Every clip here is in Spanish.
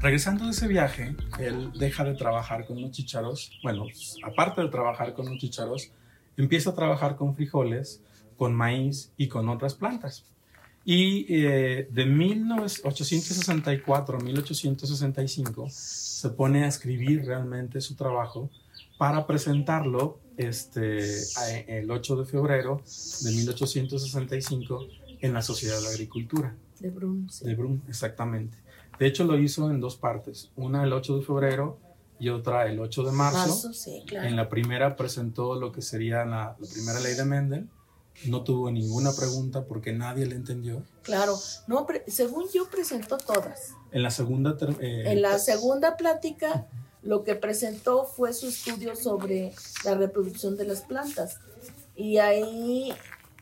Regresando de ese viaje, él deja de trabajar con los chicharos. Bueno, aparte de trabajar con los chicharos, empieza a trabajar con frijoles, con maíz y con otras plantas. Y eh, de 1864 a 1865 se pone a escribir realmente su trabajo para presentarlo este, el 8 de febrero de 1865 en la Sociedad de Agricultura. De Brun. De Brun, exactamente. De hecho, lo hizo en dos partes. Una el 8 de febrero y otra el 8 de marzo. En la primera presentó lo que sería la, primera ley de Mendel. No tuvo ninguna pregunta porque nadie le entendió. Claro, no, según yo presentó todas. En la segunda... Eh, en la segunda plática lo que presentó fue su estudio sobre la reproducción de las plantas. Y ahí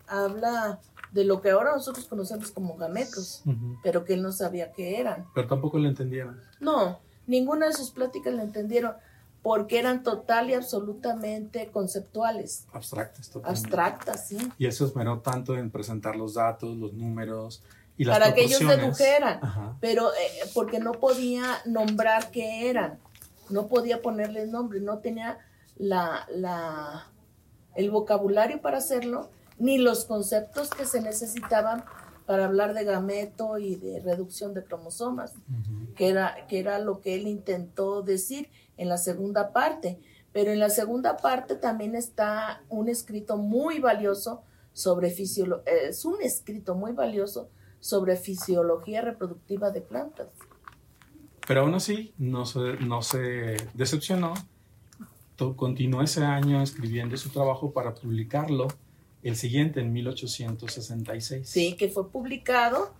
habla de lo que ahora nosotros conocemos como gametos, pero que él no sabía qué eran. Pero tampoco le entendieron. No, ninguna de sus pláticas le entendieron porque eran total y absolutamente conceptuales. Abstractas, totalmente. Abstractas, sí. Y eso esmeró tanto en presentar los datos, los números y las Para que ellos dedujeran, pero eh, porque no podía nombrar qué eran, no podía ponerle nombre, no tenía la, la, el vocabulario para hacerlo ni los conceptos que se necesitaban para hablar de gameto y de reducción de cromosomas, que, era, que era lo que él intentó decir en la segunda parte. Pero en la segunda parte también está un escrito muy valioso sobre fisiología, es un escrito muy valioso sobre fisiología reproductiva de plantas. Pero aún así no se, no se decepcionó, continuó ese año escribiendo su trabajo para publicarlo el siguiente en 1866. Sí, que fue publicado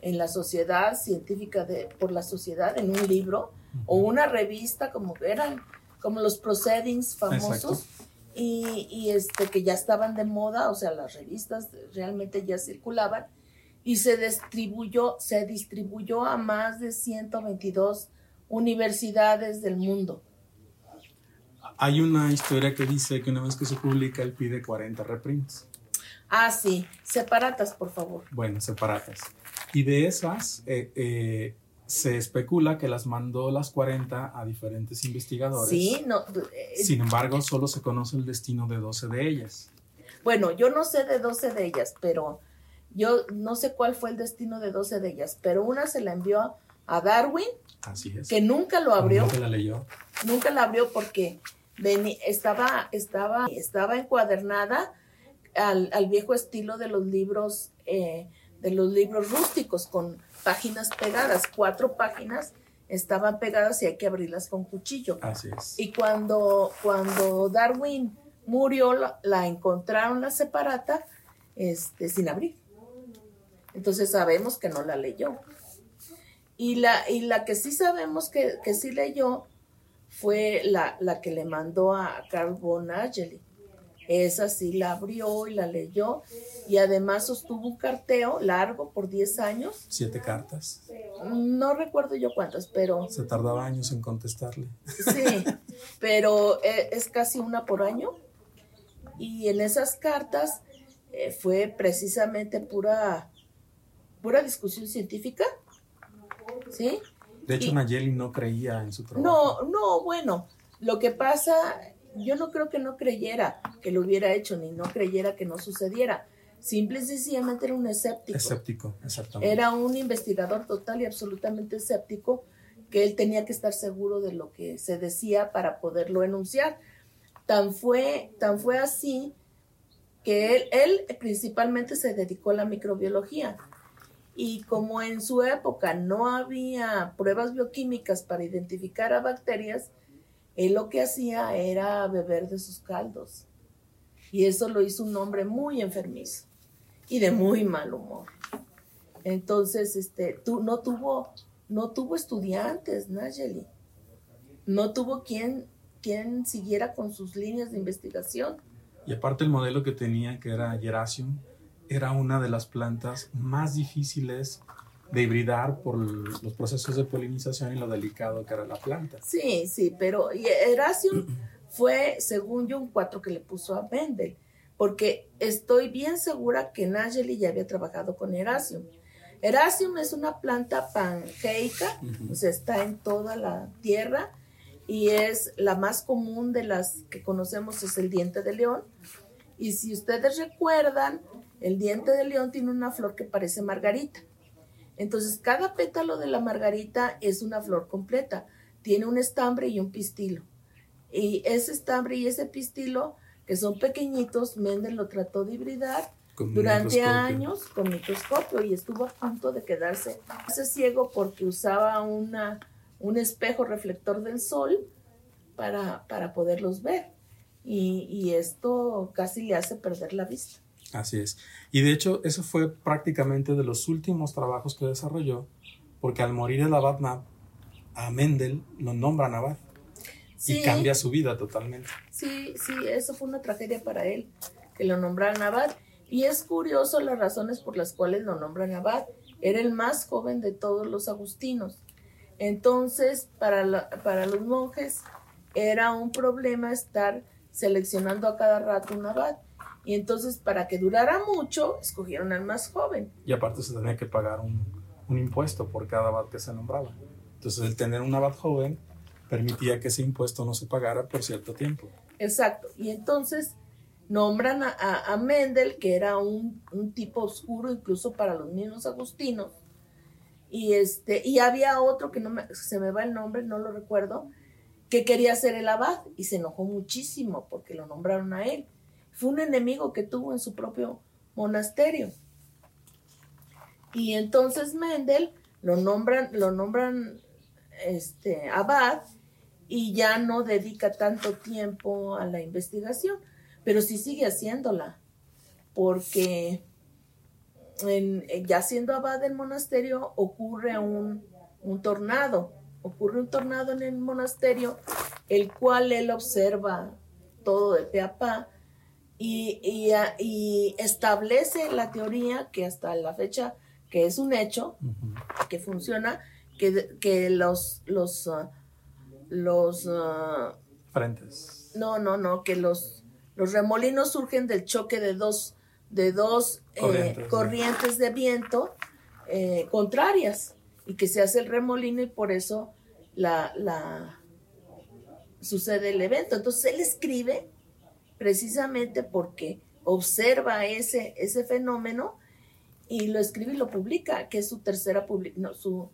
en la Sociedad Científica de, por la Sociedad, en un libro o una revista, como eran, como los Proceedings famosos, y, y, este, que ya estaban de moda, o sea, las revistas realmente ya circulaban, y se distribuyó, se distribuyó a más de 122 universidades del mundo. Hay una historia que dice que una vez que se publica, él pide 40 reprints. Ah, sí. Separatas, por favor. Bueno, separatas. Y de esas, eh, eh, se especula que las mandó las 40 a diferentes investigadores. Sí, no. Eh, Sin embargo, solo se conoce el destino de 12 de ellas. Bueno, yo no sé de 12 de ellas, pero yo no sé cuál fue el destino de 12 de ellas, pero una se la envió a Darwin. Así es. Que nunca lo abrió. Nunca la leyó. Nunca la abrió porque estaba, estaba, estaba encuadernada al, viejo estilo de los libros, eh, de los libros rústicos, con páginas pegadas, cuatro páginas estaban pegadas y hay que abrirlas con cuchillo. Así es. Y cuando, cuando Darwin murió, la, encontraron la separata este, sin abrir. Entonces sabemos que no la leyó. Y la, y la que sí sabemos que, que sí leyó fue la, la que le mandó a Carl von Esa sí la abrió y la leyó y además sostuvo un carteo largo por 10 años. ¿Siete cartas? No recuerdo yo cuántas, pero... Se tardaba años en contestarle. Sí, pero e, es casi una por año. Y en esas cartas eh, fue precisamente pura, pura discusión científica, ¿sí? De hecho, Nayeli no creía en su trabajo. No, no, bueno, lo que pasa, yo no creo que no creyera que lo hubiera hecho, ni no creyera que no sucediera. Simple y sencillamente era un escéptico. Escéptico, exactamente. Era un investigador total y absolutamente escéptico que él tenía que estar seguro de lo que se decía para poderlo enunciar. Tan fue, tan fue así que él, él principalmente se dedicó a la microbiología y como en su época no había pruebas bioquímicas para identificar a bacterias, él lo que hacía era beber de sus caldos. Y eso lo hizo un hombre muy enfermizo y de muy mal humor. Entonces, este, tú, no tuvo, no tuvo estudiantes, Nayeli. No tuvo quien, quien siguiera con sus líneas de investigación. Y aparte el modelo que tenía, que era Gerasium, era una de las plantas más difíciles de hibridar por los procesos de polinización y lo delicado que era la planta. Sí, sí, pero Erasium fue, según yo, un cuatro que le puso a Mendel, porque estoy bien segura que Nageli ya había trabajado con Erasium. Eracium es una planta pangeica, o sea, está en toda la tierra y es la más común de las que conocemos es el diente de león. Y si ustedes recuerdan, el diente de león tiene una flor que parece margarita. Entonces, cada pétalo de la margarita es una flor completa. Tiene un estambre y un pistilo. Y ese estambre y ese pistilo, que son pequeñitos, Mendel lo trató de hibridar durante años con microscopio y estuvo a punto de quedarse ciego porque usaba una un espejo reflector del sol para, para poderlos ver. Y, esto casi le hace perder la vista. Así es. Y de hecho, eso fue prácticamente de los últimos trabajos que desarrolló, porque al morir el abad a Mendel lo nombran abad. y cambia su vida totalmente. Sí, sí, eso fue una tragedia para él, que lo nombraran abad. Y es curioso las razones por las cuales lo nombran abad. Era el más joven de todos los agustinos. Entonces, para, para los monjes era un problema estar seleccionando a cada rato un abad. Y entonces, para que durara mucho, escogieron al más joven. Y aparte se tenía que pagar un, un impuesto por cada abad que se nombraba. Entonces, el tener un abad joven permitía que ese impuesto no se pagara por cierto tiempo. Exacto. Y entonces nombran a, a, Mendel, que era un, un, tipo oscuro incluso para los mismos agustinos, y este, y había otro que no se me va el nombre, no lo recuerdo, que quería ser el abad y se enojó muchísimo porque lo nombraron a él. Fue un enemigo que tuvo en su propio monasterio. Y entonces Mendel lo nombran, lo nombran este abad y ya no dedica tanto tiempo a la investigación, pero sí sigue haciéndola, porque en, ya siendo abad del monasterio, ocurre un, tornado. Ocurre un tornado en el monasterio, el cual él observa todo de pe a pa y, y, establece la teoría que hasta la fecha, que es un hecho, que funciona, que, que los, los, uh, los uh, frentes. No, no, no, que los, los remolinos surgen del choque de dos de dos eh, corrientes, de viento eh, contrarias y que se hace el remolino y por eso la, la sucede el evento. Entonces él escribe precisamente porque observa ese, ese fenómeno y lo escribe y lo publica, que es su tercera no, su,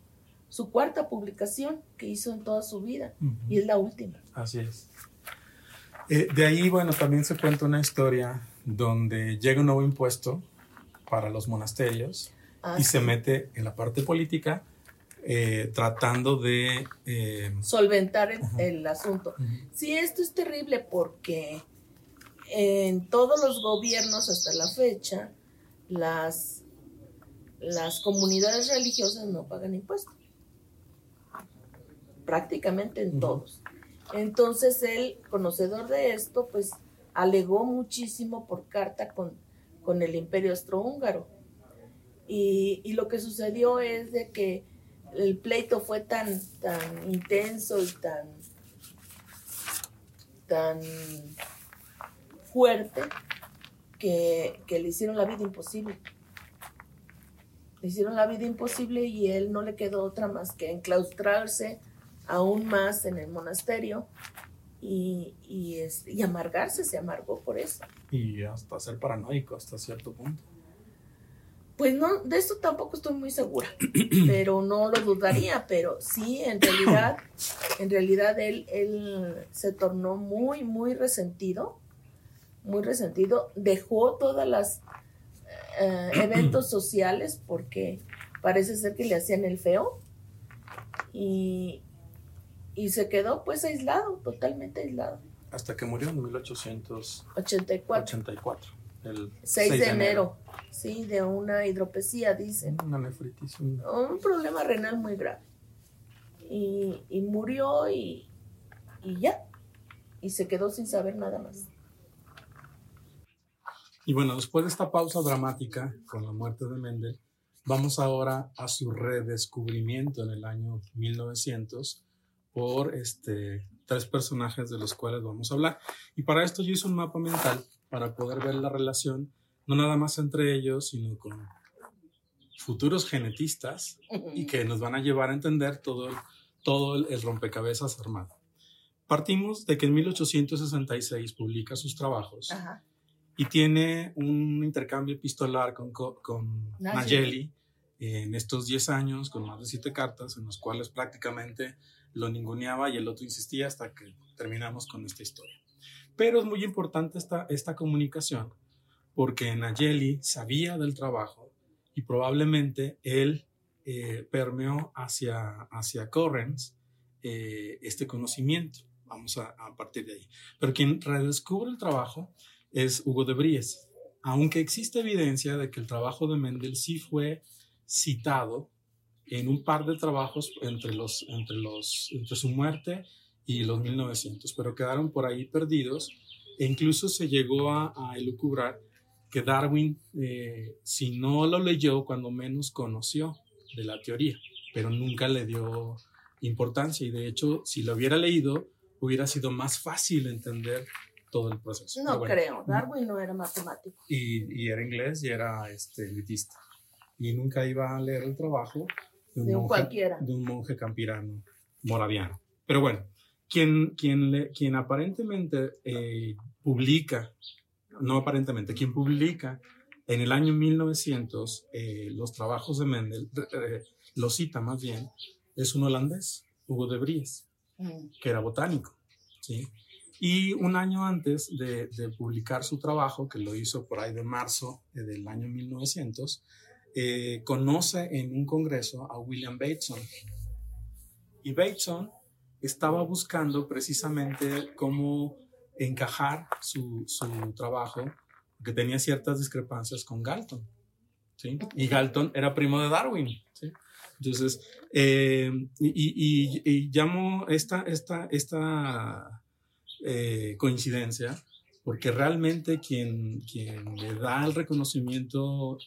su cuarta publicación que hizo en toda su vida y es la última. Así es. Eh, de ahí, bueno, también se cuenta una historia donde llega un nuevo impuesto para los monasterios y ah, se mete en la parte política eh, tratando de... Eh, Solventar el, asunto. Sí, esto es terrible porque en todos los gobiernos hasta la fecha, las, las comunidades religiosas no pagan impuestos. Prácticamente en todos. Entonces él, conocedor de esto, pues alegó muchísimo por carta con, con el imperio austrohúngaro. Y, y, lo que sucedió es de que el pleito fue tan, tan intenso y tan, tan fuerte que, que le hicieron la vida imposible. Le hicieron la vida imposible y él no le quedó otra más que enclaustrarse aún más en el monasterio y, y, es, y amargarse, se amargó por eso. Y hasta ser paranoico hasta cierto punto. Pues no, de eso tampoco estoy muy segura, pero no lo dudaría, pero sí, en realidad, en realidad él, él se tornó muy, muy resentido, muy resentido, dejó todas las eh, eventos sociales porque parece ser que le hacían el feo y, y se quedó pues aislado, totalmente aislado. Hasta que murió en 1884. el 6, de, enero. Sí, de una hidropesía, dicen. Una nefritis. Un... problema renal muy grave. Y, y murió y, y ya. Y se quedó sin saber nada más. Y bueno, después de esta pausa dramática con la muerte de Mendel, vamos ahora a su redescubrimiento en el año 1900 por este, tres personajes de los cuales vamos a hablar. Y para esto yo hice un mapa mental para poder ver la relación, no nada más entre ellos, sino con futuros genetistas y que nos van a llevar a entender todo el, todo el, rompecabezas armado. Partimos de que en 1866 publica sus trabajos y tiene un intercambio epistolar con, con Nayeli en estos 10 años, con más de 7 cartas, en los cuales prácticamente lo ninguneaba y el otro insistía hasta que terminamos con esta historia. Pero es muy importante esta, esta comunicación porque Nayeli sabía del trabajo y probablemente él eh, permeó hacia, hacia Correns eh, este conocimiento. Vamos a, a, partir de ahí. Pero quien redescubre el trabajo es Hugo de Bries, aunque existe evidencia de que el trabajo de Mendel sí fue citado en un par de trabajos entre, los, entre, los, entre su muerte y los 1900, pero quedaron por ahí perdidos e incluso se llegó a, a elucubrar que Darwin, eh, si no lo leyó, cuando menos conoció de la teoría, pero nunca le dio importancia. Y de hecho, si lo hubiera leído, hubiera sido más fácil entender todo el proceso. No creo, Darwin no era matemático. Y, y, era inglés y era este, elitista. Y nunca iba a leer el trabajo de un, monje, cualquiera. De un monje campirano moraviano. Pero bueno, quien, quien, le, quien aparentemente eh, publica no aparentemente, quien publica en el año 1900 eh, los trabajos de Mendel, eh, lo cita más bien, es un holandés, Hugo de Vries, mm. que era botánico. ¿sí? Y un año antes de, publicar su trabajo, que lo hizo por ahí de marzo del año 1900, eh, conoce en un congreso a William Bateson. Y Bateson estaba buscando precisamente cómo encajar su, su trabajo, que tenía ciertas discrepancias con Galton. ¿sí? Y Galton era primo de Darwin. ¿sí? Entonces, eh, y, y, llamo esta, esta, esta eh, coincidencia porque realmente quien, quien le da el reconocimiento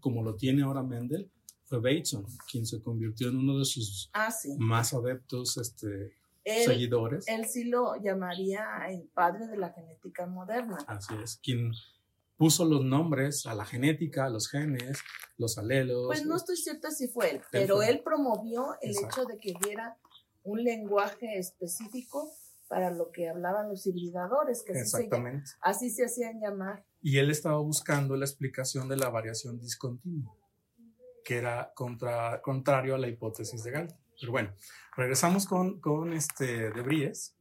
como lo tiene ahora Mendel fue Bateson, quien se convirtió en uno de sus ah, más adeptos este, seguidores. Él sí lo llamaría el padre de la genética moderna. Así es, quien puso los nombres a la genética, a los genes, los alelos. Pues no estoy cierta si fue él, pero él, promovió el hecho de que hubiera un lenguaje específico para lo que hablaban los hibridadores, que Exactamente. así se hacían llamar. Y él estaba buscando la explicación de la variación discontinua, que era contra, contrario a la hipótesis de Galton. Pero bueno, regresamos con, con este de Bries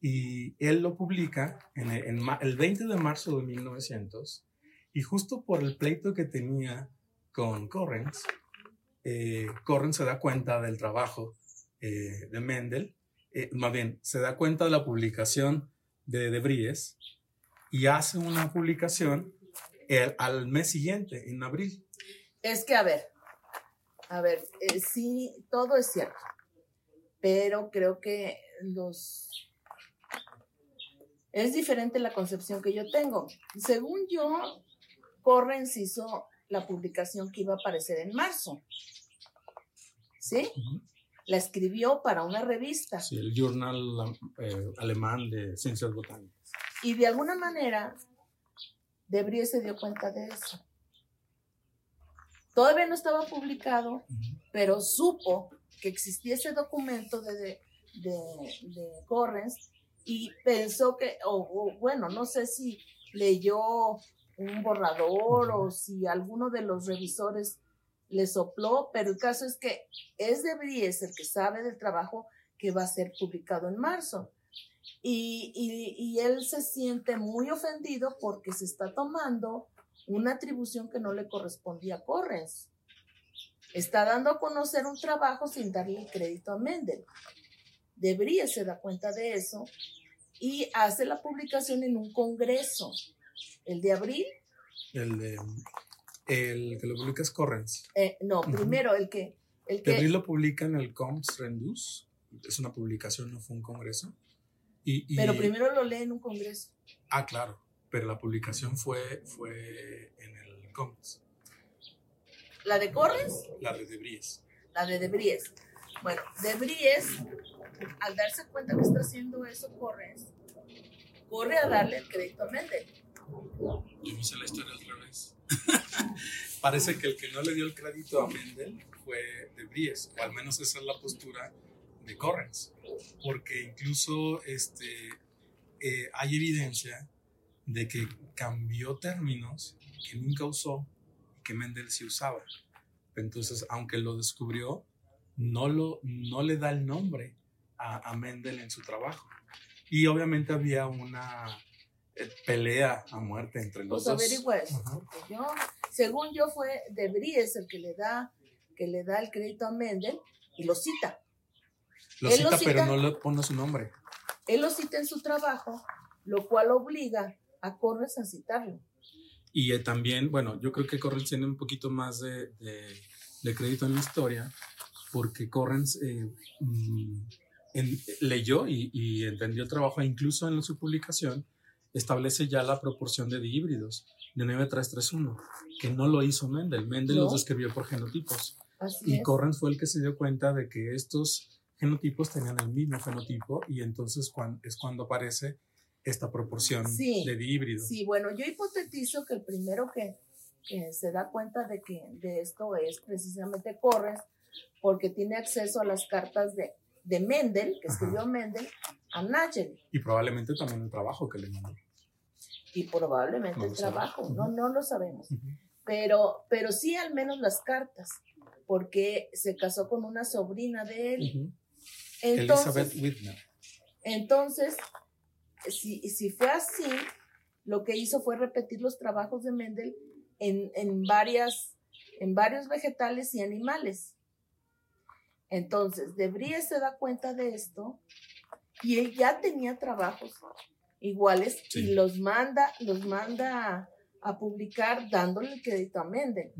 y él lo publica en, el 20 de marzo de 1900 y justo por el pleito que tenía con Correns, eh, Correns se da cuenta del trabajo eh, de Mendel, eh, más bien, se da cuenta de la publicación de De Bries y hace una publicación al mes siguiente, en abril. Es que, a ver, a ver, eh, sí, todo es cierto, pero creo que los... Es diferente la concepción que yo tengo. Según yo, Correns hizo la publicación que iba a aparecer en marzo. ¿Sí? La escribió para una revista. Sí, el Journal eh, Alemán de Ciencias Botánicas. Y de alguna manera, Debris se dio cuenta de eso. Todavía no estaba publicado, pero supo que existía ese documento de, de, de, Correns y pensó que, o, bueno, no sé si leyó un borrador o si alguno de los revisores le sopló, pero el caso es que es de Bries el que sabe del trabajo que va a ser publicado en marzo. Y, él se siente muy ofendido porque se está tomando una atribución que no le correspondía a Correns. Está dando a conocer un trabajo sin darle el crédito a Mendel. Debería se da cuenta de eso y hace la publicación en un congreso. ¿El de abril? El de el que lo publica es Correns. Eh, no, primero el que el que abril lo publica en el Coms Rendus. Es una publicación, no fue un congreso. Y, pero primero lo lee en un congreso. Ah, claro pero la publicación fue, fue en el Comics. ¿La de Corres? La de Debris. La de Debris. Bueno, Debris, al darse cuenta que está haciendo eso, Corres, corre a darle el crédito a Mendel. Yo hice la historia al revés. parece que el que no le dio el crédito a Mendel fue de Bries, o al menos esa es la postura de Correns, porque incluso este, eh, hay evidencia de que cambió términos que nunca usó y que Mendel sí usaba. Entonces, aunque lo descubrió, no, lo, no le da el nombre a, a Mendel en su trabajo. Y obviamente había una pelea a muerte entre los pues dos. averigua eso, porque yo, según yo, fue De Bries el que le da, que le da el crédito a Mendel y lo cita. Lo, cita, pero no le pone su nombre. Él lo cita en su trabajo, lo cual obliga a Corres a citarlo. Y eh, también, bueno, yo creo que Correns tiene un poquito más de, de, crédito en la historia, porque Correns eh, mm, leyó y, y, entendió el trabajo, e incluso en su publicación establece ya la proporción de dihíbridos de 9331, que no lo hizo Mendel. Mendel los describió por genotipos. y Correns fue el que se dio cuenta de que estos genotipos tenían el mismo fenotipo y entonces es cuando aparece esta proporción de híbrido. Sí, bueno, yo hipotetizo que el primero que, se da cuenta de que de esto es precisamente Corres, porque tiene acceso a las cartas de, de Mendel, que escribió Mendel, a Nagel. Y probablemente también el trabajo que le mandó. Y probablemente el trabajo, no, no lo sabemos. pero, pero sí al menos las cartas, porque se casó con una sobrina de él. Elizabeth Whitner. Entonces, si, si fue así, lo que hizo fue repetir los trabajos de Mendel en, en, varias, en varios vegetales y animales. Entonces, De se da cuenta de esto y él ya tenía trabajos iguales y los manda, los manda a, publicar dándole el crédito a Mendel.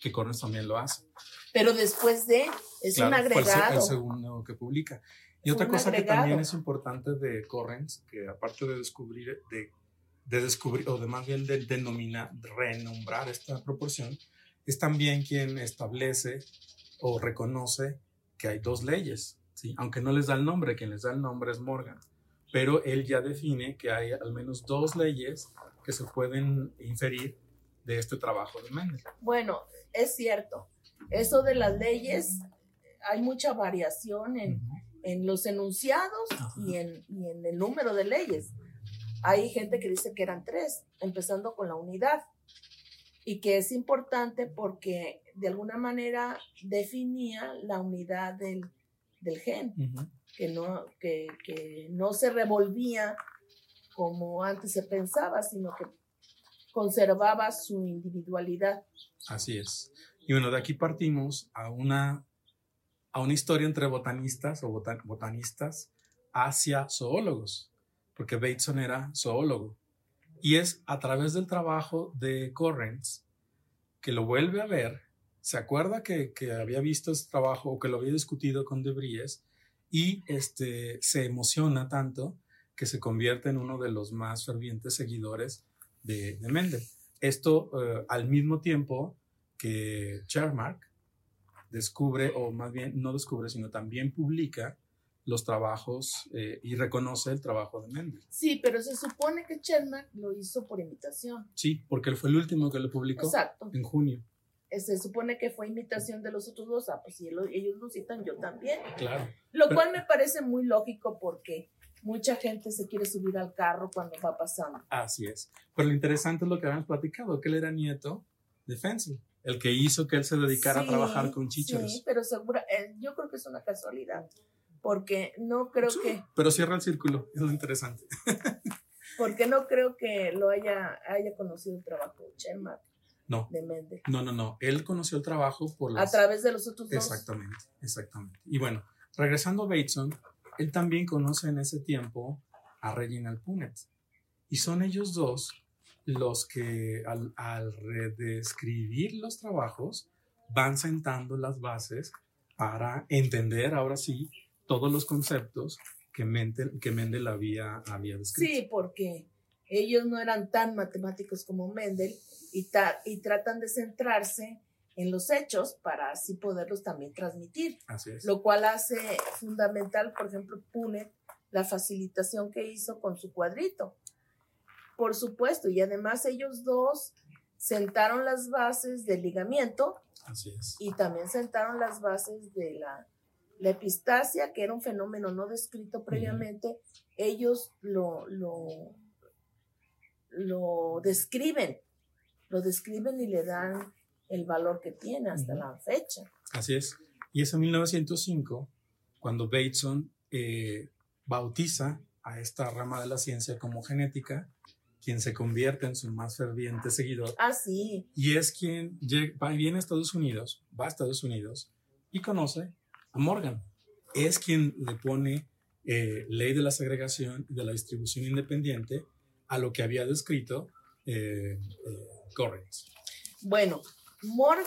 Que Cornes también lo hace. Pero después de, es un agregado. el segundo que publica. Y otra cosa que también es importante de Correns, que aparte de descubrir, de, de descubrir, o de más bien de denominar, renombrar esta proporción, es también quien establece o reconoce que hay dos leyes, ¿sí? aunque no les da el nombre, quien les da el nombre es Morgan, pero él ya define que hay al menos dos leyes que se pueden inferir de este trabajo de Mendel. Bueno, es cierto, eso de las leyes, hay mucha variación en, en los enunciados y en, y en, el número de leyes. Hay gente que dice que eran tres, empezando con la unidad, y que es importante porque de alguna manera definía la unidad del, del gen, que, no, que, que no se revolvía como antes se pensaba, sino que conservaba su individualidad. Así es. Y bueno, de aquí partimos a una a una historia entre botanistas o botanistas hacia zoólogos, porque Bateson era zoólogo. Y es a través del trabajo de Correns que lo vuelve a ver, se acuerda que, había visto este trabajo o que lo había discutido con Debries y este, se emociona tanto que se convierte en uno de los más fervientes seguidores de, Mendel. Esto eh, al mismo tiempo que Chermark descubre, o más bien no descubre, sino también publica los trabajos eh, y reconoce el trabajo de Mendel. Sí, pero se supone que Chermak lo hizo por imitación. Sí, porque él fue el último que lo publicó Exacto. en junio. Se supone que fue imitación de los otros dos, ah, pues si ellos lo citan, yo también. Claro. Lo cual me parece muy lógico porque mucha gente se quiere subir al carro cuando va pasando. Así es. Pero lo interesante es lo que habíamos platicado, que él era nieto de Fensel el que hizo que él se dedicara a trabajar con chichos. Sí, pero segura, eh, yo creo que es una casualidad, porque no creo que... Pero cierra el círculo, es lo interesante. porque no creo que lo haya, haya conocido el trabajo de Chermak. No. De. No, no, no. Él conoció el trabajo por A través de los otros dos. Exactamente, exactamente. Y bueno, regresando a Bateson, él también conoce en ese tiempo a Reginald Punnett. Y son ellos dos los que al, redescribir los trabajos van sentando las bases para entender ahora sí todos los conceptos que Mendel, que Mendel había, había descrito. Sí, porque ellos no eran tan matemáticos como Mendel y, y tratan de centrarse en los hechos para así poderlos también transmitir. Así es. Lo cual hace fundamental, por ejemplo, Punet, la facilitación que hizo con su cuadrito por supuesto, y además ellos dos sentaron las bases del ligamiento. Así es. Y también sentaron las bases de la, la epistasia, que era un fenómeno no descrito previamente. Ellos lo, lo, lo describen, lo describen y le dan el valor que tiene hasta la fecha. Así es. Y es en 1905 cuando Bateson eh, bautiza a esta rama de la ciencia como genética, quien se convierte en su más ferviente seguidor. Ah, sí. Y es quien va, viene a Estados Unidos, va a Estados Unidos y conoce a Morgan. Es quien le pone eh, ley de la segregación y de la distribución independiente a lo que había descrito eh, eh Bueno, Morgan,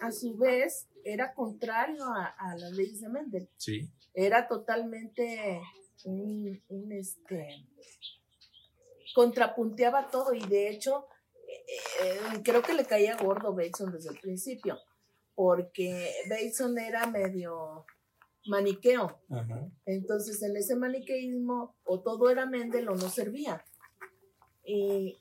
a su vez, era contrario a, las leyes de Mendel. Sí. Era totalmente un, este, contrapunteaba todo y de hecho eh, eh, creo que le caía gordo Bateson desde el principio, porque Bateson era medio maniqueo. Entonces en ese maniqueísmo o todo era Mendel o no servía. Y,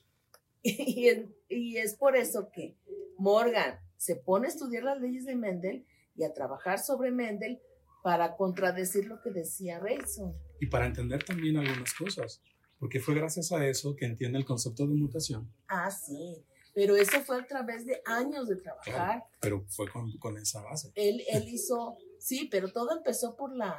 y es por eso que Morgan se pone a estudiar las leyes de Mendel y a trabajar sobre Mendel para contradecir lo que decía Bateson. Y para entender también algunas cosas, porque fue gracias a eso que entiende el concepto de mutación. Ah, sí, pero eso fue a través de años de trabajar. pero fue con, con, esa base. Él, él hizo, sí, pero todo empezó por la,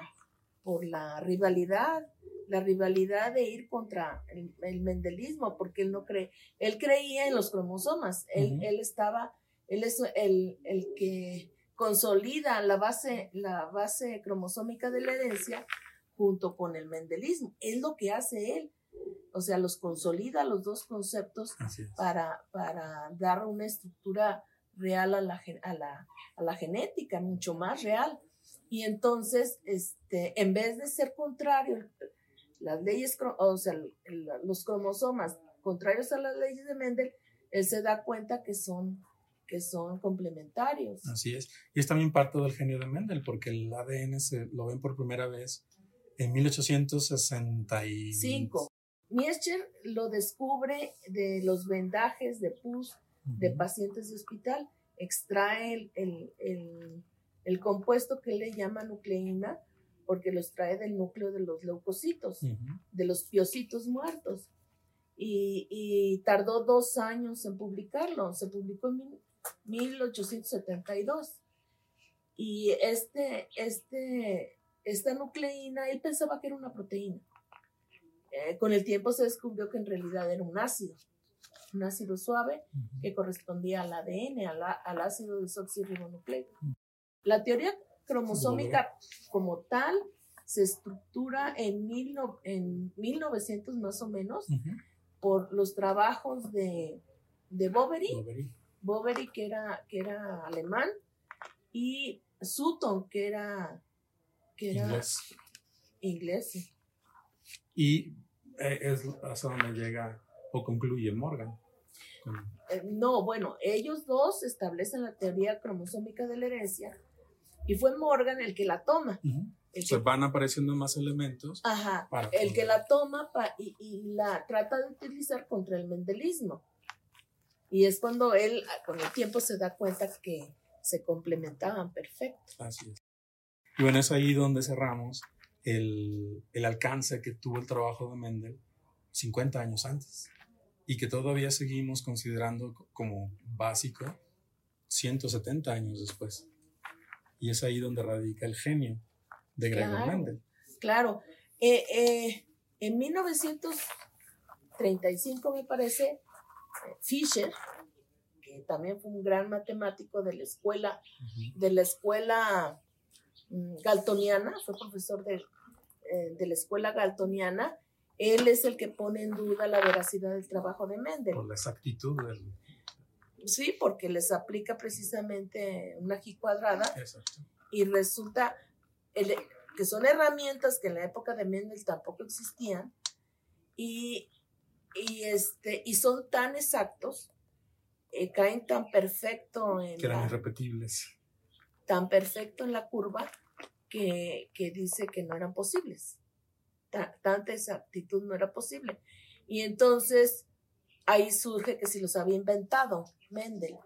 por la rivalidad, la rivalidad de ir contra el, mendelismo, porque él no cree, él creía en los cromosomas, él, él estaba él es el, que consolida la base, la base cromosómica de la herencia junto con el mendelismo. Es lo que hace él. O sea, los consolida los dos conceptos para, para dar una estructura real a la, a, la, a la genética, mucho más real. Y entonces, este, en vez de ser contrario, las leyes, o sea, los cromosomas contrarios a las leyes de Mendel, él se da cuenta que son que son complementarios. Así es. Y es también parte del genio de Mendel, porque el ADN se lo ven por primera vez en 1865. Miescher lo descubre de los vendajes de pus de pacientes de hospital, extrae el, el, compuesto que le llama nucleína, porque lo extrae del núcleo de los leucocitos, de los piocitos muertos. Y, y, tardó dos años en publicarlo. Se publicó en 1872. Y este, este, esta nucleína, él pensaba que era una proteína. Eh, con el tiempo se descubrió que en realidad era un ácido, un ácido suave que correspondía al ADN, al, ácido desoxirribonucleico. La teoría cromosómica como tal se estructura en, mil en 1900 más o menos por los trabajos de, de Boveri. Boveri, que era, que era alemán, y Sutton, que era, que era inglés. Y eh, es hasta donde llega o concluye Morgan. Eh, no, bueno, ellos dos establecen la teoría cromosómica de la herencia y fue Morgan el que la toma. Se van apareciendo más elementos. Ajá, el que la toma y, y, la trata de utilizar contra el mendelismo. Y es cuando él, con el tiempo, se da cuenta que se complementaban perfecto. Así es. Y bueno, es ahí donde cerramos el, el alcance que tuvo el trabajo de Mendel 50 años antes y que todavía seguimos considerando como básico 170 años después. Y es ahí donde radica el genio de Gregor Mendel. Claro. Eh, eh, en 1935, me parece, Fisher, que también fue un gran matemático de la escuela, de la escuela mm, galtoniana, fue profesor de, eh, de, la escuela galtoniana, él es el que pone en duda la veracidad del trabajo de Mendel. Por la exactitud del... Sí, porque les aplica precisamente una G cuadrada Exacto. y resulta que son herramientas que en la época de Mendel tampoco existían y y, este, y son tan exactos, eh, caen tan perfecto en... Que eran irrepetibles. Tan perfecto en la curva que, que dice que no eran posibles. tanta exactitud no era posible. Y entonces ahí surge que si los había inventado Mendel.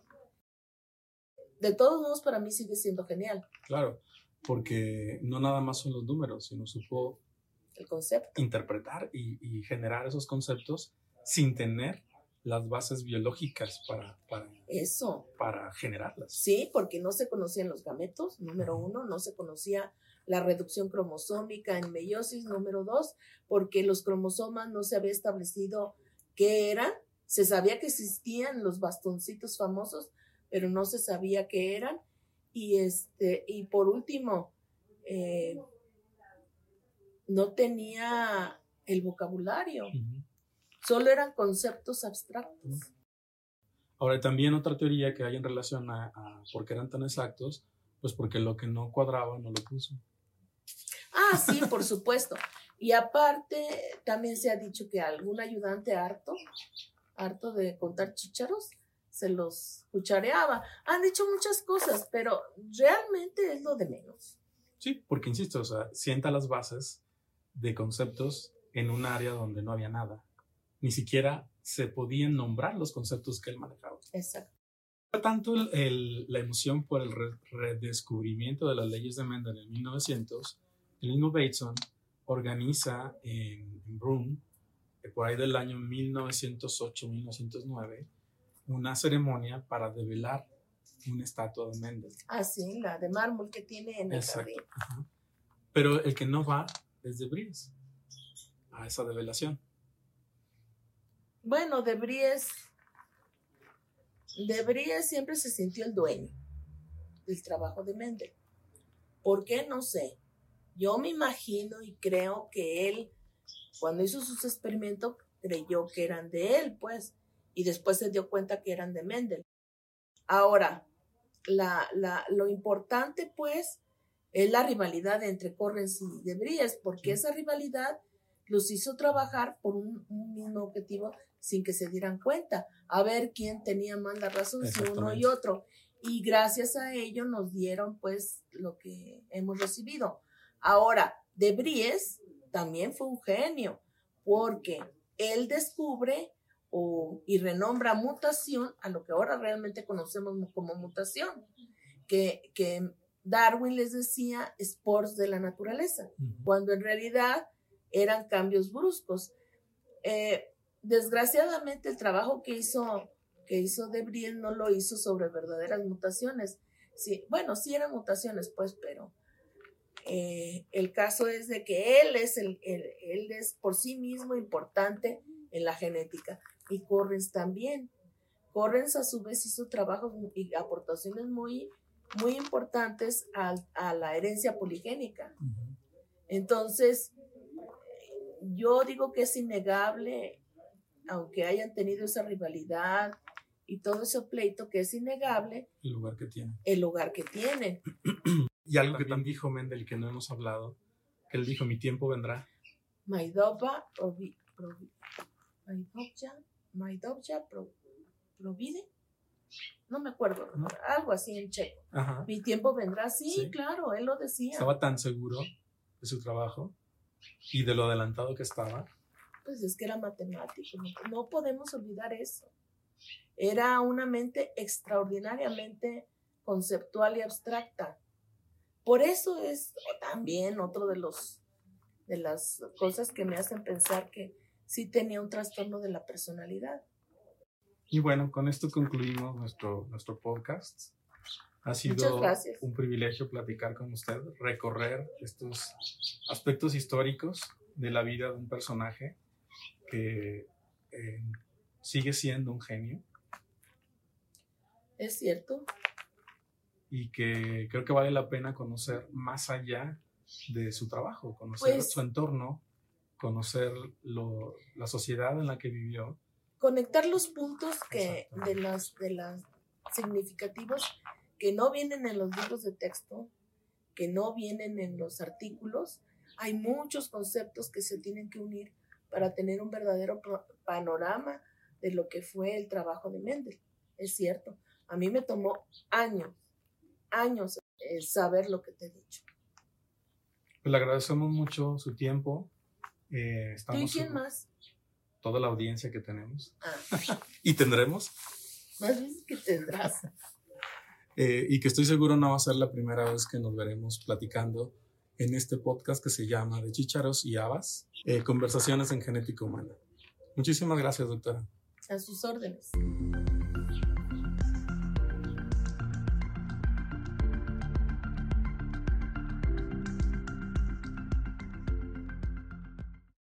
De todos modos, para mí sigue siendo genial. Claro, porque no nada más son los números, sino supo el concepto. interpretar y, y generar esos conceptos sin tener las bases biológicas para, para, Eso. para generarlas. Sí, porque no se conocían los gametos, número uno, no se conocía la reducción cromosómica en meiosis, número dos, porque los cromosomas no se había establecido qué eran, se sabía que existían los bastoncitos famosos, pero no se sabía qué eran. Y este, y por último, eh, no tenía el vocabulario. Solo eran conceptos abstractos. Ahora, también otra teoría que hay en relación a, por qué eran tan exactos, pues porque lo que no cuadraba no lo puso. Ah, sí, por supuesto. Y aparte, también se ha dicho que algún ayudante harto, harto de contar chícharos, se los cuchareaba. Han dicho muchas cosas, pero realmente es lo de menos. Sí, porque insisto, o sea, sienta las bases de conceptos en un área donde no había nada ni siquiera se podían nombrar los conceptos que él manejaba. Exacto. Tanto la emoción por el redescubrimiento de las leyes de Mendel en 1900, el mismo Bateson organiza en, Broome, por ahí del año 1908-1909, una ceremonia para develar una estatua de Mendel. Ah, sí, la de mármol que tiene en el jardín. Pero el que no va es de Bries a esa develación. Bueno, de Bries, de siempre se sintió el dueño del trabajo de Mendel. ¿Por qué? No sé. Yo me imagino y creo que él, cuando hizo sus experimentos, creyó que eran de él, pues, y después se dio cuenta que eran de Mendel. Ahora, la, la, lo importante, pues, es la rivalidad entre Correns y De Bries, porque esa rivalidad los hizo trabajar por un, mismo objetivo sin que se dieran cuenta, a ver quién tenía más la razón, si uno y otro. Y gracias a ello nos dieron pues lo que hemos recibido. Ahora, De Bries también fue un genio, porque él descubre o, y renombra mutación a lo que ahora realmente conocemos como mutación, que, que Darwin les decía spores de la naturaleza, cuando en realidad eran cambios bruscos. Eh, desgraciadamente el trabajo que hizo, que hizo no lo hizo sobre verdaderas mutaciones. Sí, bueno, sí eran mutaciones, pues, pero eh, el caso es de que él es, el, él es por sí mismo importante en la genética y Correns también. Correns a su vez hizo trabajos y aportaciones muy, muy importantes a, la herencia poligénica. Entonces, yo digo que es innegable, aunque hayan tenido esa rivalidad y todo ese pleito, que es innegable. El lugar que tienen. El lugar que tienen. Y algo que también dijo Mendel que no hemos hablado, que él dijo, mi tiempo vendrá. Maidobja, Provide. No me acuerdo, algo así en checo. Mi tiempo vendrá, sí, claro, él lo decía. Estaba tan seguro de su trabajo y de lo adelantado que estaba. Pues es que era matemático, no, podemos olvidar eso. Era una mente extraordinariamente conceptual y abstracta. Por eso es también otro de los de las cosas que me hacen pensar que sí tenía un trastorno de la personalidad. Y bueno, con esto concluimos nuestro, nuestro podcast. Ha sido un privilegio platicar con usted, recorrer estos aspectos históricos de la vida de un personaje que eh, sigue siendo un genio. Es cierto. Y que creo que vale la pena conocer más allá de su trabajo, conocer pues su entorno, conocer la sociedad en la que vivió. Conectar los puntos que de las de las significativos que no vienen en los libros de texto, que no vienen en los artículos. Hay muchos conceptos que se tienen que unir para tener un verdadero panorama de lo que fue el trabajo de Mendel. Es cierto, a mí me tomó años, años eh, saber lo que te he dicho. Pues le agradecemos mucho su tiempo. Eh, estamos ¿Y quién más? Toda la audiencia que tenemos. Ah. y tendremos. Más veces que tendrás. Eh, y que estoy seguro no va a ser la primera vez que nos veremos platicando en este podcast que se llama De Chícharos y Habas, eh, Conversaciones en Genética Humana. Muchísimas gracias, doctora. A sus órdenes.